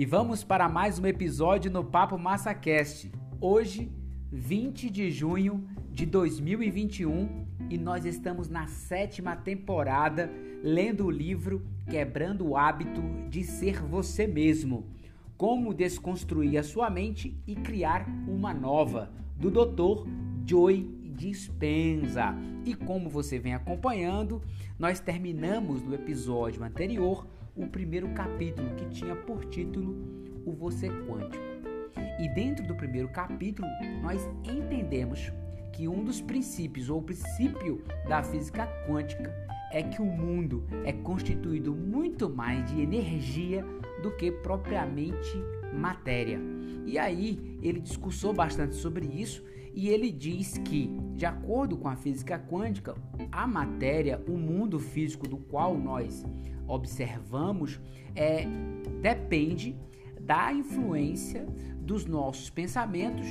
e vamos para mais um episódio no Papo MassaCast. Hoje, 20 de junho de 2021, e nós estamos na sétima temporada lendo o livro Quebrando o Hábito de Ser Você Mesmo. Como desconstruir a sua mente e criar uma nova, do Dr. Joy Dispenza. E como você vem acompanhando, nós terminamos no episódio anterior o primeiro capítulo que tinha por título O Você Quântico. E dentro do primeiro capítulo, nós entendemos que um dos princípios ou princípio da física quântica é que o mundo é constituído muito mais de energia do que propriamente matéria. E aí ele discursou bastante sobre isso e ele diz que, de acordo com a física quântica, a matéria, o mundo físico do qual nós observamos, é, depende da influência dos nossos pensamentos,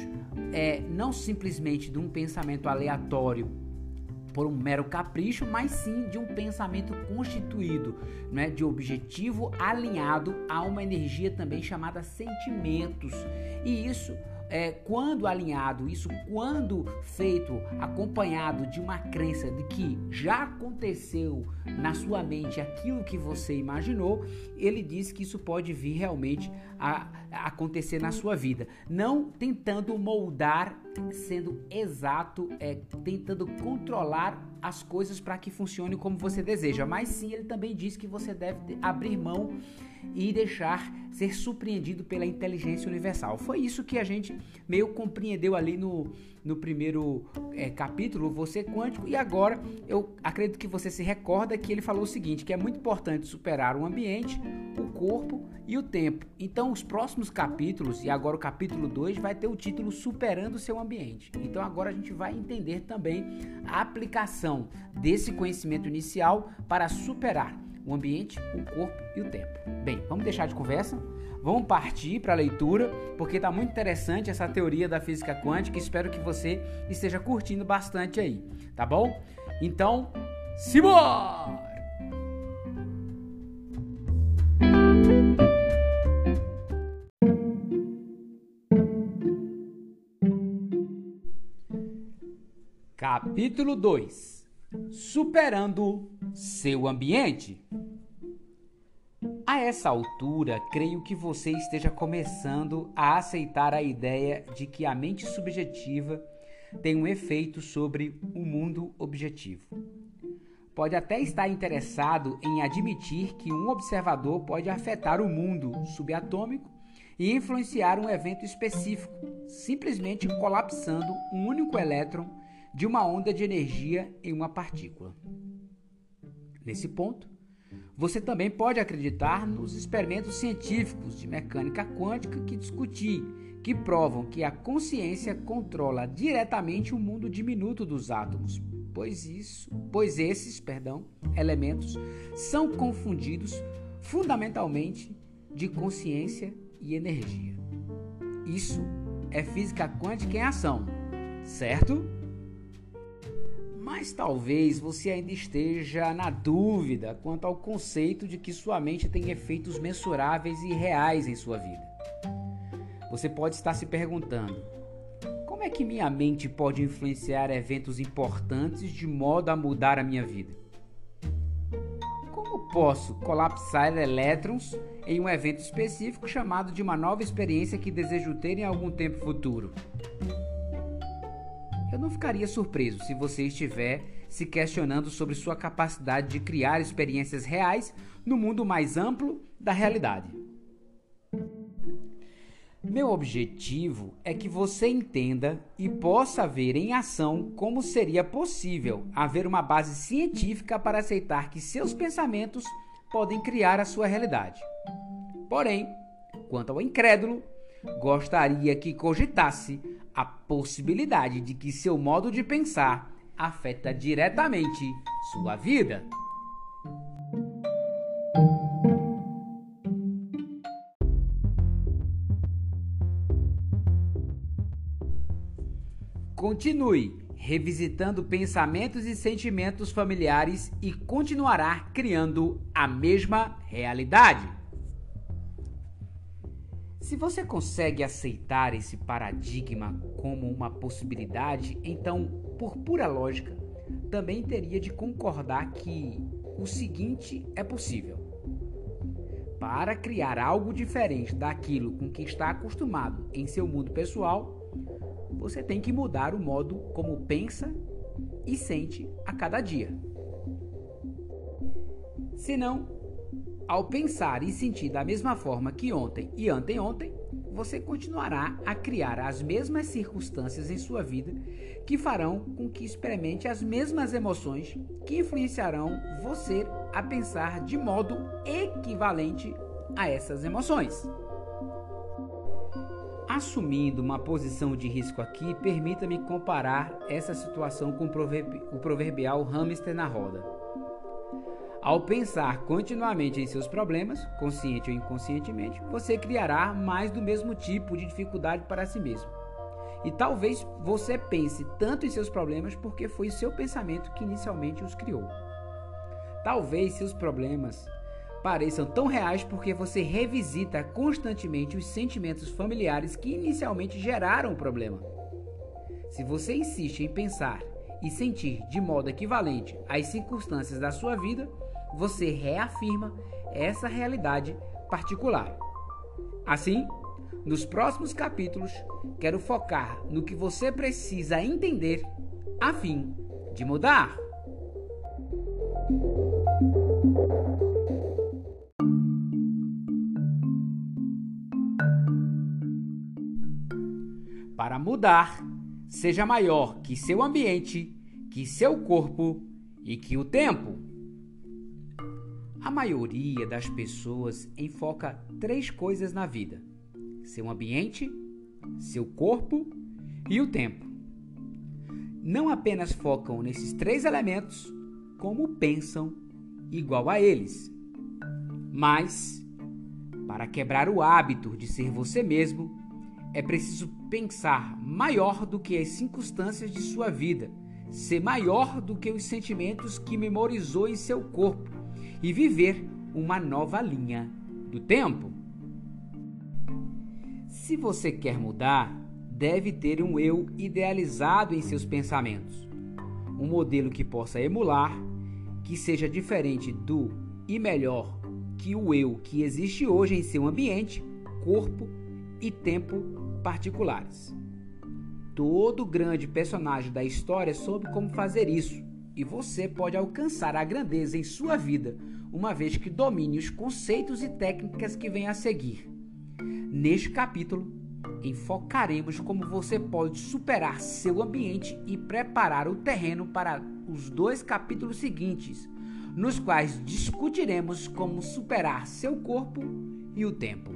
é, não simplesmente de um pensamento aleatório por um mero capricho, mas sim de um pensamento constituído, né, de objetivo alinhado a uma energia também chamada sentimentos. E isso é, quando alinhado, isso quando feito acompanhado de uma crença de que já aconteceu na sua mente aquilo que você imaginou, ele diz que isso pode vir realmente a, acontecer na sua vida. Não tentando moldar, sendo exato, é, tentando controlar as coisas para que funcione como você deseja, mas sim ele também diz que você deve abrir mão e deixar ser surpreendido pela inteligência universal. Foi isso que a gente meio compreendeu ali no, no primeiro é, capítulo, Você Quântico, e agora eu acredito que você se recorda que ele falou o seguinte, que é muito importante superar o ambiente, o corpo e o tempo. Então os próximos capítulos, e agora o capítulo 2, vai ter o título Superando o seu ambiente. Então agora a gente vai entender também a aplicação desse conhecimento inicial para superar o ambiente, o corpo e o tempo. Bem, vamos deixar de conversa? Vamos partir para a leitura, porque está muito interessante essa teoria da física quântica e espero que você esteja curtindo bastante aí, tá bom? Então, simbora! Capítulo 2 Superando seu ambiente. A essa altura, creio que você esteja começando a aceitar a ideia de que a mente subjetiva tem um efeito sobre o mundo objetivo. Pode até estar interessado em admitir que um observador pode afetar o mundo subatômico e influenciar um evento específico, simplesmente colapsando um único elétron de uma onda de energia em uma partícula. Nesse ponto, você também pode acreditar nos experimentos científicos de mecânica quântica que discuti, que provam que a consciência controla diretamente o mundo diminuto dos átomos, pois isso, pois esses, perdão, elementos são confundidos fundamentalmente de consciência e energia. Isso é física quântica em ação, certo? Mas talvez você ainda esteja na dúvida quanto ao conceito de que sua mente tem efeitos mensuráveis e reais em sua vida. Você pode estar se perguntando: como é que minha mente pode influenciar eventos importantes de modo a mudar a minha vida? Como posso colapsar elétrons em um evento específico chamado de uma nova experiência que desejo ter em algum tempo futuro? Eu não ficaria surpreso se você estiver se questionando sobre sua capacidade de criar experiências reais no mundo mais amplo da realidade. Meu objetivo é que você entenda e possa ver em ação como seria possível haver uma base científica para aceitar que seus pensamentos podem criar a sua realidade. Porém, quanto ao incrédulo, gostaria que cogitasse a possibilidade de que seu modo de pensar afeta diretamente sua vida. Continue revisitando pensamentos e sentimentos familiares e continuará criando a mesma realidade. Se você consegue aceitar esse paradigma como uma possibilidade, então, por pura lógica, também teria de concordar que o seguinte é possível. Para criar algo diferente daquilo com que está acostumado em seu mundo pessoal, você tem que mudar o modo como pensa e sente a cada dia. Senão, ao pensar e sentir da mesma forma que ontem e anteontem, você continuará a criar as mesmas circunstâncias em sua vida que farão com que experimente as mesmas emoções que influenciarão você a pensar de modo equivalente a essas emoções. Assumindo uma posição de risco aqui, permita-me comparar essa situação com o proverbial hamster na roda. Ao pensar continuamente em seus problemas, consciente ou inconscientemente, você criará mais do mesmo tipo de dificuldade para si mesmo. E talvez você pense tanto em seus problemas porque foi seu pensamento que inicialmente os criou. Talvez seus problemas pareçam tão reais porque você revisita constantemente os sentimentos familiares que inicialmente geraram o problema. Se você insiste em pensar e sentir de modo equivalente às circunstâncias da sua vida, você reafirma essa realidade particular. Assim, nos próximos capítulos, quero focar no que você precisa entender a fim de mudar. Para mudar, seja maior que seu ambiente, que seu corpo e que o tempo. A maioria das pessoas enfoca três coisas na vida: seu ambiente, seu corpo e o tempo. Não apenas focam nesses três elementos, como pensam igual a eles. Mas, para quebrar o hábito de ser você mesmo, é preciso pensar maior do que as circunstâncias de sua vida, ser maior do que os sentimentos que memorizou em seu corpo e viver uma nova linha do tempo. Se você quer mudar, deve ter um eu idealizado em seus pensamentos, um modelo que possa emular, que seja diferente do e melhor que o eu que existe hoje em seu ambiente, corpo e tempo particulares. Todo grande personagem da história soube como fazer isso e você pode alcançar a grandeza em sua vida, uma vez que domine os conceitos e técnicas que vêm a seguir. Neste capítulo, enfocaremos como você pode superar seu ambiente e preparar o terreno para os dois capítulos seguintes, nos quais discutiremos como superar seu corpo e o tempo.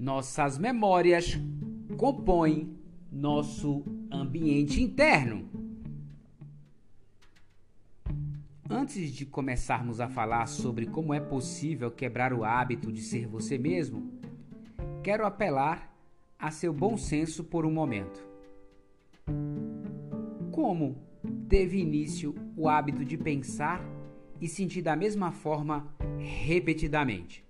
Nossas memórias compõem nosso ambiente interno. Antes de começarmos a falar sobre como é possível quebrar o hábito de ser você mesmo, quero apelar a seu bom senso por um momento. Como teve início o hábito de pensar e sentir da mesma forma repetidamente?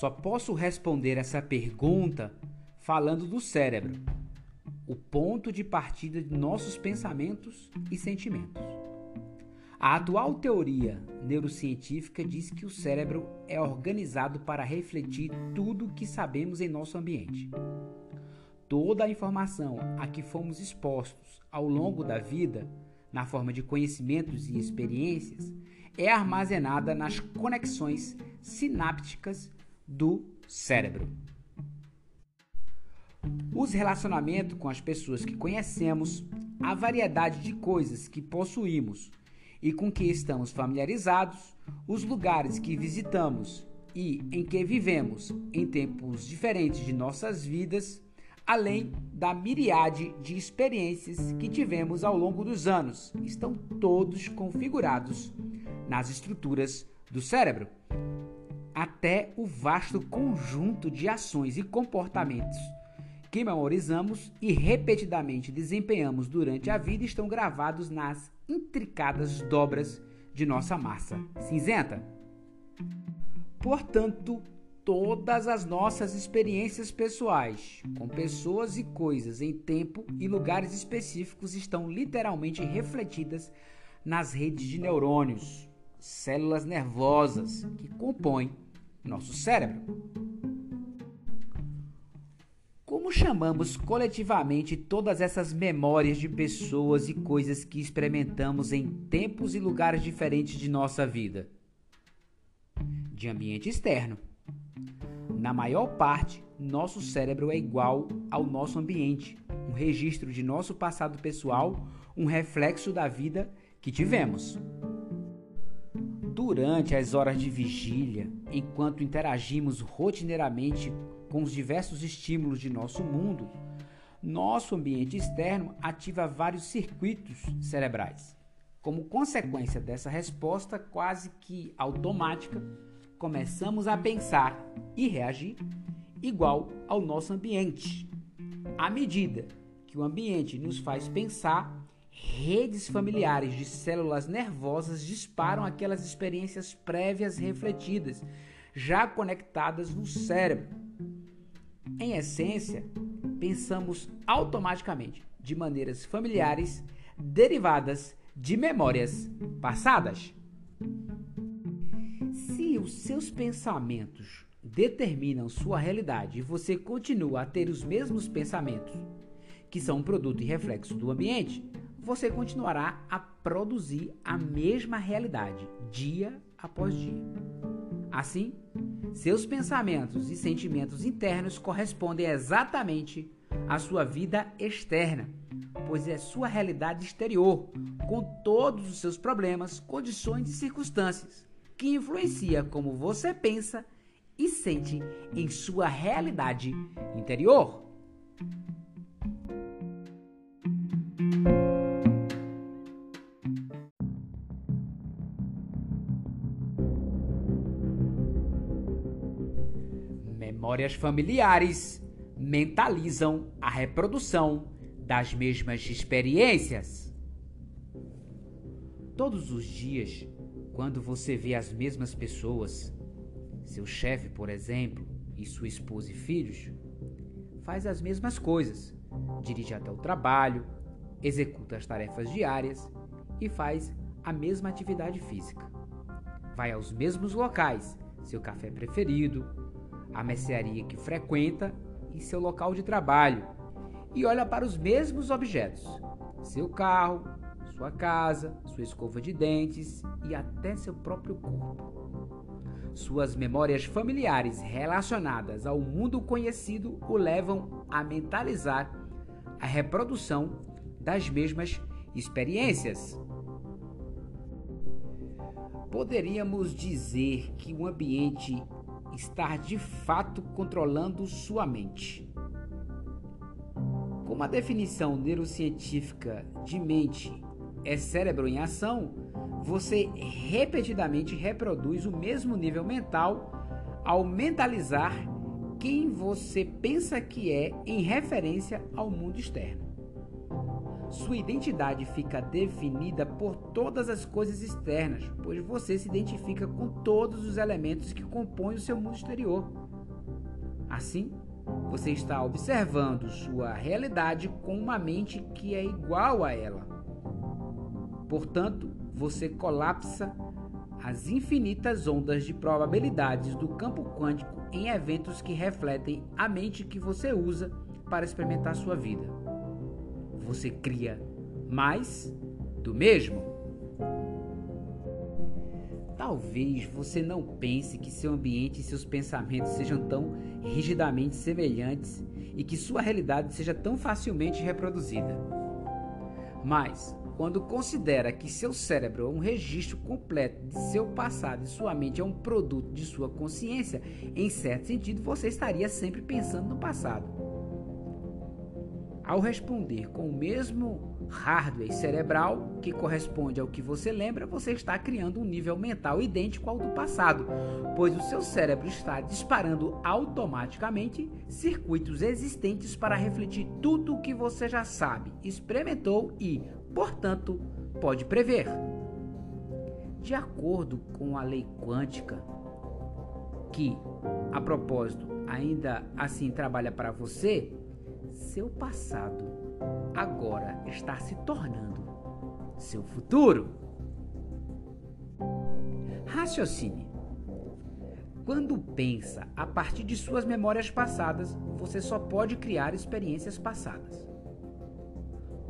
Só posso responder essa pergunta falando do cérebro, o ponto de partida de nossos pensamentos e sentimentos. A atual teoria neurocientífica diz que o cérebro é organizado para refletir tudo o que sabemos em nosso ambiente. Toda a informação a que fomos expostos ao longo da vida, na forma de conhecimentos e experiências, é armazenada nas conexões sinápticas do cérebro. Os relacionamentos com as pessoas que conhecemos, a variedade de coisas que possuímos e com que estamos familiarizados, os lugares que visitamos e em que vivemos em tempos diferentes de nossas vidas, além da miriade de experiências que tivemos ao longo dos anos, estão todos configurados nas estruturas do cérebro até o vasto conjunto de ações e comportamentos que memorizamos e repetidamente desempenhamos durante a vida estão gravados nas intricadas dobras de nossa massa cinzenta. Portanto, todas as nossas experiências pessoais, com pessoas e coisas em tempo e lugares específicos, estão literalmente refletidas nas redes de neurônios, células nervosas que compõem nosso cérebro. Como chamamos coletivamente todas essas memórias de pessoas e coisas que experimentamos em tempos e lugares diferentes de nossa vida? De ambiente externo. Na maior parte, nosso cérebro é igual ao nosso ambiente, um registro de nosso passado pessoal, um reflexo da vida que tivemos. Durante as horas de vigília, enquanto interagimos rotineiramente com os diversos estímulos de nosso mundo, nosso ambiente externo ativa vários circuitos cerebrais. Como consequência dessa resposta quase que automática, começamos a pensar e reagir igual ao nosso ambiente. À medida que o ambiente nos faz pensar, redes familiares de células nervosas disparam aquelas experiências prévias refletidas, já conectadas no cérebro. Em essência, pensamos automaticamente de maneiras familiares derivadas de memórias passadas os seus pensamentos determinam sua realidade e você continua a ter os mesmos pensamentos, que são um produto e reflexo do ambiente, você continuará a produzir a mesma realidade dia após dia. Assim, seus pensamentos e sentimentos internos correspondem exatamente à sua vida externa, pois é sua realidade exterior, com todos os seus problemas, condições e circunstâncias que influencia como você pensa e sente em sua realidade interior. Memórias familiares mentalizam a reprodução das mesmas experiências. Todos os dias quando você vê as mesmas pessoas, seu chefe, por exemplo, e sua esposa e filhos, faz as mesmas coisas, dirige até o trabalho, executa as tarefas diárias e faz a mesma atividade física. Vai aos mesmos locais, seu café preferido, a mercearia que frequenta e seu local de trabalho, e olha para os mesmos objetos: seu carro, sua casa, sua escova de dentes e até seu próprio corpo. Suas memórias familiares relacionadas ao mundo conhecido o levam a mentalizar a reprodução das mesmas experiências. Poderíamos dizer que o ambiente está de fato controlando sua mente. Como a definição neurocientífica de mente é cérebro em ação, você repetidamente reproduz o mesmo nível mental ao mentalizar quem você pensa que é em referência ao mundo externo. Sua identidade fica definida por todas as coisas externas, pois você se identifica com todos os elementos que compõem o seu mundo exterior. Assim, você está observando sua realidade com uma mente que é igual a ela. Portanto, você colapsa as infinitas ondas de probabilidades do campo quântico em eventos que refletem a mente que você usa para experimentar sua vida. Você cria mais do mesmo. Talvez você não pense que seu ambiente e seus pensamentos sejam tão rigidamente semelhantes e que sua realidade seja tão facilmente reproduzida. Mas quando considera que seu cérebro é um registro completo de seu passado e sua mente é um produto de sua consciência, em certo sentido você estaria sempre pensando no passado. Ao responder com o mesmo hardware cerebral que corresponde ao que você lembra, você está criando um nível mental idêntico ao do passado, pois o seu cérebro está disparando automaticamente circuitos existentes para refletir tudo o que você já sabe, experimentou e, portanto, pode prever. De acordo com a lei quântica, que, a propósito, ainda assim trabalha para você, seu passado agora está se tornando seu futuro. Raciocine. Quando pensa a partir de suas memórias passadas, você só pode criar experiências passadas.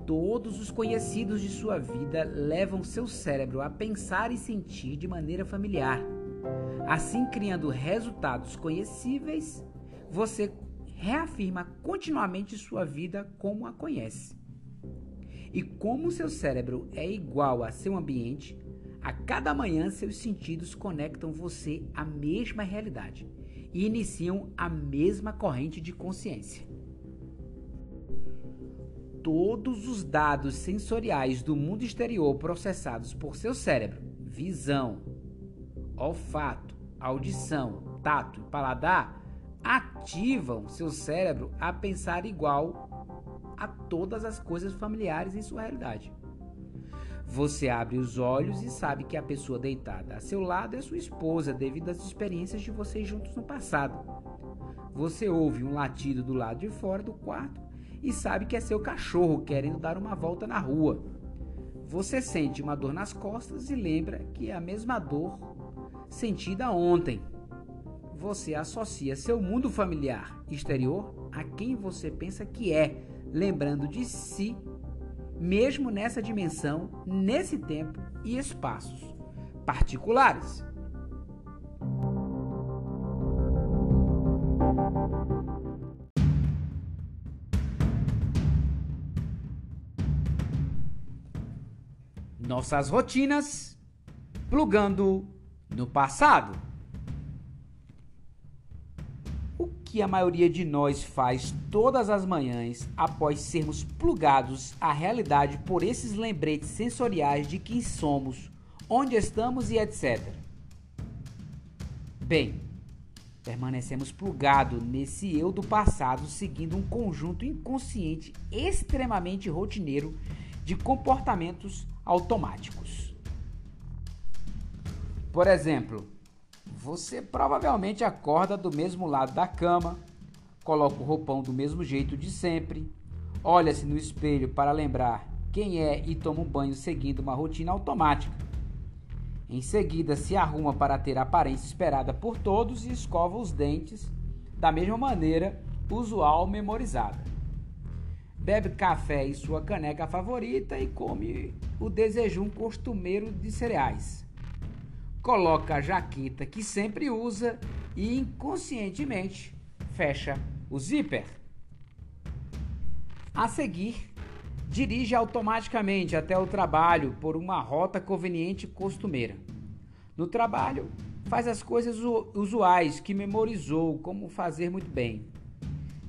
Todos os conhecidos de sua vida levam seu cérebro a pensar e sentir de maneira familiar. Assim, criando resultados conhecíveis, você reafirma continuamente sua vida como a conhece. E como seu cérebro é igual a seu ambiente, a cada manhã seus sentidos conectam você à mesma realidade e iniciam a mesma corrente de consciência. Todos os dados sensoriais do mundo exterior processados por seu cérebro, visão, olfato, audição, tato e paladar, ativam seu cérebro a pensar igual a todas as coisas familiares em sua realidade. Você abre os olhos e sabe que a pessoa deitada a seu lado é sua esposa devido às experiências de vocês juntos no passado. Você ouve um latido do lado de fora do quarto e sabe que é seu cachorro querendo dar uma volta na rua. Você sente uma dor nas costas e lembra que é a mesma dor sentida ontem você associa seu mundo familiar exterior a quem você pensa que é, lembrando de si, mesmo nessa dimensão, nesse tempo e espaços particulares. Nossas rotinas plugando no passado. Que a maioria de nós faz todas as manhãs após sermos plugados à realidade por esses lembretes sensoriais de quem somos, onde estamos e etc. Bem, permanecemos plugados nesse eu do passado seguindo um conjunto inconsciente extremamente rotineiro de comportamentos automáticos. Por exemplo, você provavelmente acorda do mesmo lado da cama, coloca o roupão do mesmo jeito de sempre, olha-se no espelho para lembrar quem é e toma um banho seguindo uma rotina automática. Em seguida, se arruma para ter a aparência esperada por todos e escova os dentes da mesma maneira usual memorizada. Bebe café em sua caneca favorita e come o desejum costumeiro de cereais coloca a jaqueta que sempre usa e inconscientemente fecha o zíper. A seguir, dirige automaticamente até o trabalho por uma rota conveniente e costumeira. No trabalho, faz as coisas usuais que memorizou como fazer muito bem.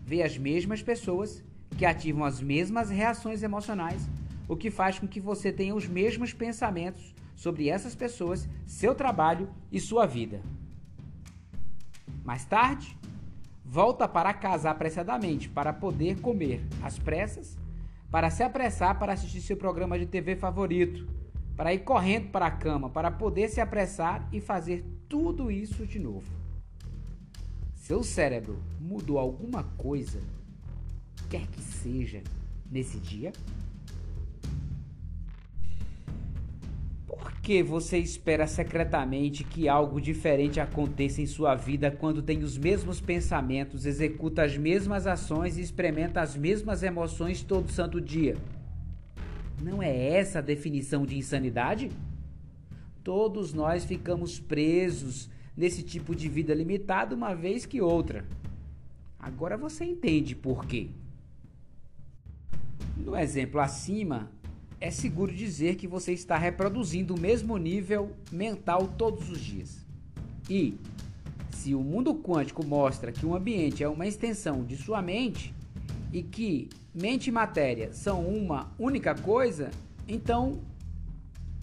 Vê as mesmas pessoas que ativam as mesmas reações emocionais, o que faz com que você tenha os mesmos pensamentos sobre essas pessoas, seu trabalho e sua vida. Mais tarde, volta para casa apressadamente para poder comer às pressas, para se apressar para assistir seu programa de TV favorito, para ir correndo para a cama, para poder se apressar e fazer tudo isso de novo. Seu cérebro mudou alguma coisa, quer que seja, nesse dia? Que você espera secretamente que algo diferente aconteça em sua vida quando tem os mesmos pensamentos, executa as mesmas ações e experimenta as mesmas emoções todo santo dia? Não é essa a definição de insanidade? Todos nós ficamos presos nesse tipo de vida limitada uma vez que outra. Agora você entende por quê. No exemplo acima, é seguro dizer que você está reproduzindo o mesmo nível mental todos os dias. E, se o mundo quântico mostra que o ambiente é uma extensão de sua mente, e que mente e matéria são uma única coisa, então,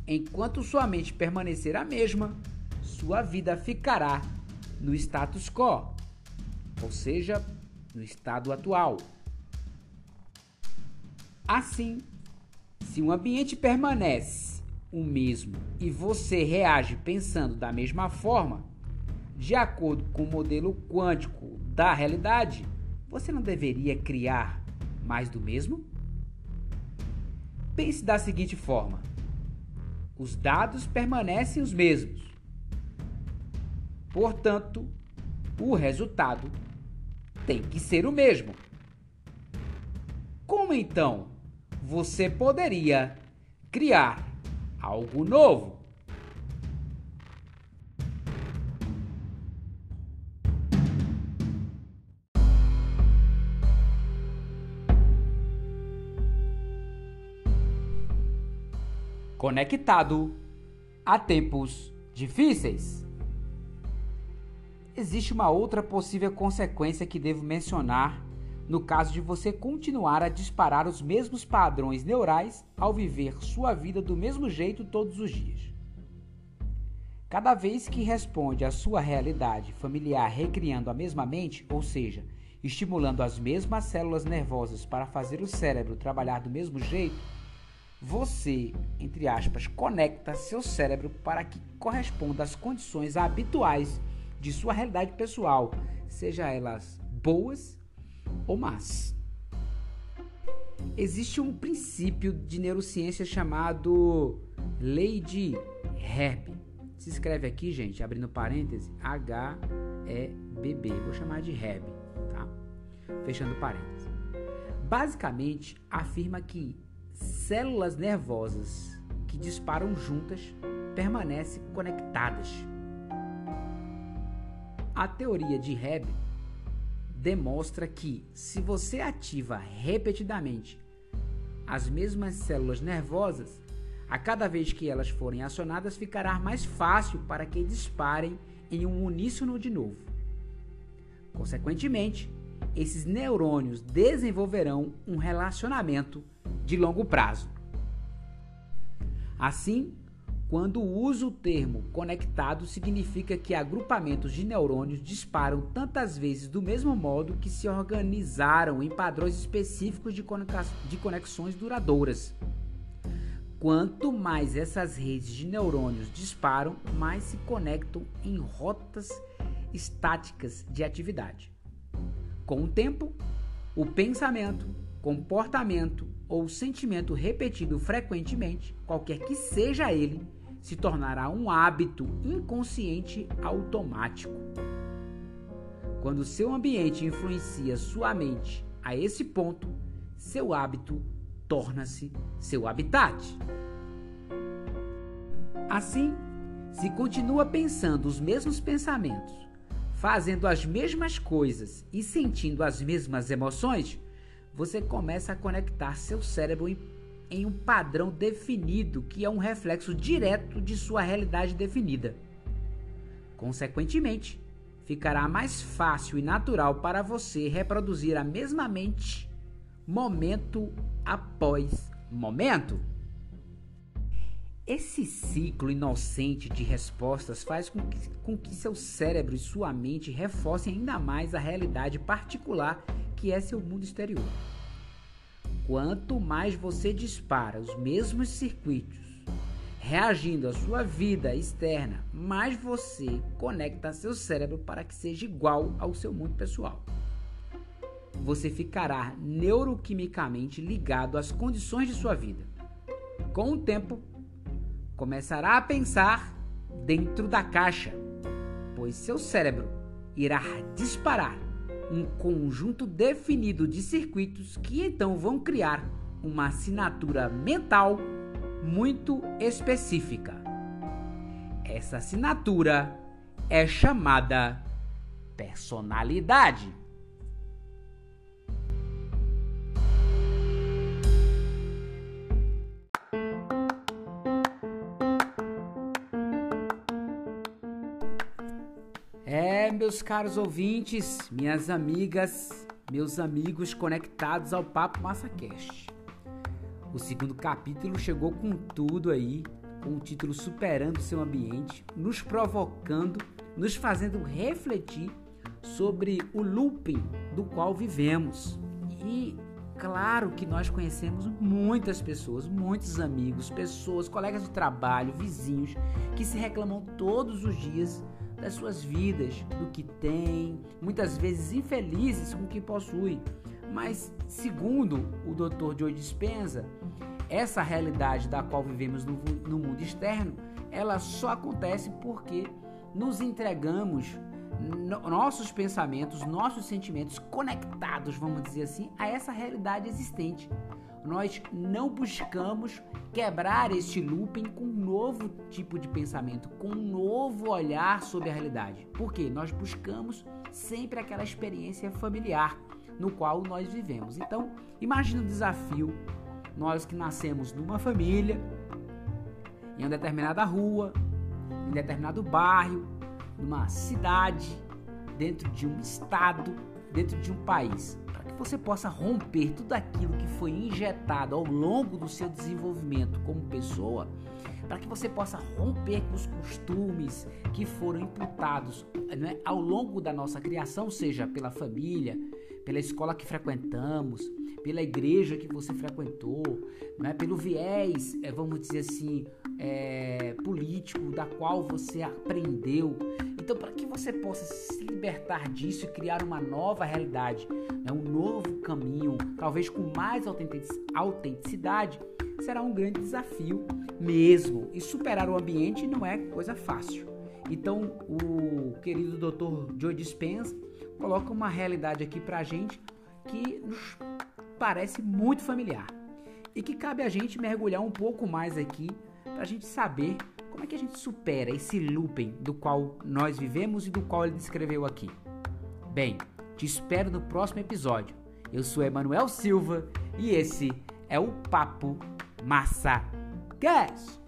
enquanto sua mente permanecer a mesma, sua vida ficará no status quo, ou seja, no estado atual. Assim, se o ambiente permanece o mesmo e você reage pensando da mesma forma, de acordo com o modelo quântico da realidade, você não deveria criar mais do mesmo? Pense da seguinte forma: os dados permanecem os mesmos. Portanto, o resultado tem que ser o mesmo. Como então você poderia criar algo novo? conectado a tempos difíceis. Existe uma outra possível consequência que devo mencionar no caso de você continuar a disparar os mesmos padrões neurais ao viver sua vida do mesmo jeito todos os dias. Cada vez que responde à sua realidade familiar recriando a mesma mente, ou seja, estimulando as mesmas células nervosas para fazer o cérebro trabalhar do mesmo jeito, você, entre aspas, conecta seu cérebro para que corresponda às condições habituais de sua realidade pessoal, seja elas boas ou más. Existe um princípio de neurociência chamado lei de Herb. Se escreve aqui, gente, abrindo parêntese, H-E-B-B. Vou chamar de Herb, tá? Fechando parêntese. Basicamente, afirma que células nervosas que disparam juntas permanecem conectadas. A teoria de Hebb demonstra que, se você ativa repetidamente as mesmas células nervosas, a cada vez que elas forem acionadas, ficará mais fácil para que disparem em um uníssono de novo. Consequentemente, esses neurônios desenvolverão um relacionamento de longo prazo. Assim, quando uso o termo conectado, significa que agrupamentos de neurônios disparam tantas vezes do mesmo modo que se organizaram em padrões específicos de conexões duradouras. Quanto mais essas redes de neurônios disparam, mais se conectam em rotas estáticas de atividade. Com o tempo, o pensamento, comportamento ou sentimento repetido frequentemente, qualquer que seja ele, se tornará um hábito inconsciente automático. Quando seu ambiente influencia sua mente a esse ponto, seu hábito torna-se seu habitat. Assim, se continua pensando os mesmos pensamentos, fazendo as mesmas coisas e sentindo as mesmas emoções, você começa a conectar seu cérebro em em um padrão definido que é um reflexo direto de sua realidade definida. Consequentemente, ficará mais fácil e natural para você reproduzir a mesma mente momento após momento. Esse ciclo inocente de respostas faz com que, com que seu cérebro e sua mente reforcem ainda mais a realidade particular que é seu mundo exterior. Quanto mais você dispara os mesmos circuitos, reagindo à sua vida externa, mais você conecta seu cérebro para que seja igual ao seu mundo pessoal. Você ficará neuroquimicamente ligado às condições de sua vida. Com o tempo, começará a pensar dentro da caixa, pois seu cérebro irá disparar um conjunto definido de circuitos que então vão criar uma assinatura mental muito específica. Essa assinatura é chamada personalidade. Meus caros ouvintes, minhas amigas, meus amigos conectados ao Papo MassaCast. O segundo capítulo chegou com tudo aí, com o título Superando seu ambiente, nos provocando, nos fazendo refletir sobre o looping do qual vivemos. E claro que nós conhecemos muitas pessoas, muitos amigos, pessoas, colegas de trabalho, vizinhos que se reclamam todos os dias das suas vidas, do que têm, muitas vezes infelizes com o que possuem. Mas, segundo o Dr. Joe Dispenza, essa realidade da qual vivemos no, no mundo externo, ela só acontece porque nos entregamos nossos pensamentos, nossos sentimentos conectados, vamos dizer assim, a essa realidade existente. Nós não buscamos quebrar este looping com um novo tipo de pensamento, com um novo olhar sobre a realidade. Porque nós buscamos sempre aquela experiência familiar no qual nós vivemos. Então, imagine o desafio nós que nascemos numa família, em uma determinada rua, em determinado bairro, numa cidade, dentro de um estado, dentro de um país, você possa romper tudo aquilo que foi injetado ao longo do seu desenvolvimento como pessoa, para que você possa romper com os costumes que foram imputados né, ao longo da nossa criação, seja pela família, pela escola que frequentamos, pela igreja que você frequentou, né, pelo viés, é, vamos dizer assim, é, político da qual você aprendeu. Então, para que você possa se libertar disso e criar uma nova realidade, né, um novo caminho, talvez com mais autenticidade, será um grande desafio mesmo. E superar o ambiente não é coisa fácil. Então, o querido Dr. Joe Dispenza coloca uma realidade aqui para a gente que nos parece muito familiar e que cabe a gente mergulhar um pouco mais aqui para a gente saber como é que a gente supera esse looping do qual nós vivemos e do qual ele descreveu aqui. Bem, te espero no próximo episódio. Eu sou Emanuel Silva e esse é o Papo Massa Gas.